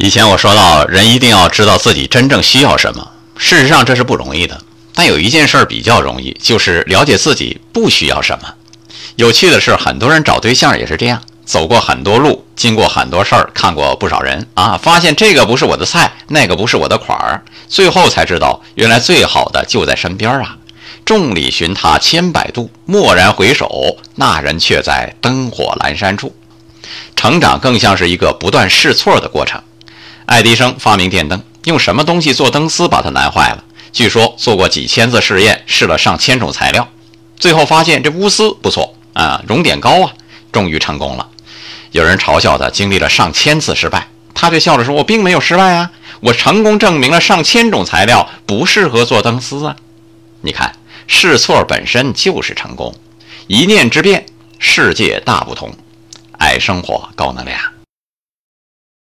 以前我说到，人一定要知道自己真正需要什么。事实上，这是不容易的。但有一件事儿比较容易，就是了解自己不需要什么。有趣的是，很多人找对象也是这样，走过很多路，经过很多事儿，看过不少人啊，发现这个不是我的菜，那个不是我的款儿，最后才知道，原来最好的就在身边啊！众里寻他千百度，蓦然回首，那人却在灯火阑珊处。成长更像是一个不断试错的过程。爱迪生发明电灯，用什么东西做灯丝把它难坏了。据说做过几千次试验，试了上千种材料，最后发现这钨丝不错啊，熔点高啊，终于成功了。有人嘲笑他经历了上千次失败，他却笑着说：“我并没有失败啊，我成功证明了上千种材料不适合做灯丝啊。”你看，试错本身就是成功，一念之变，世界大不同。爱生活，高能量。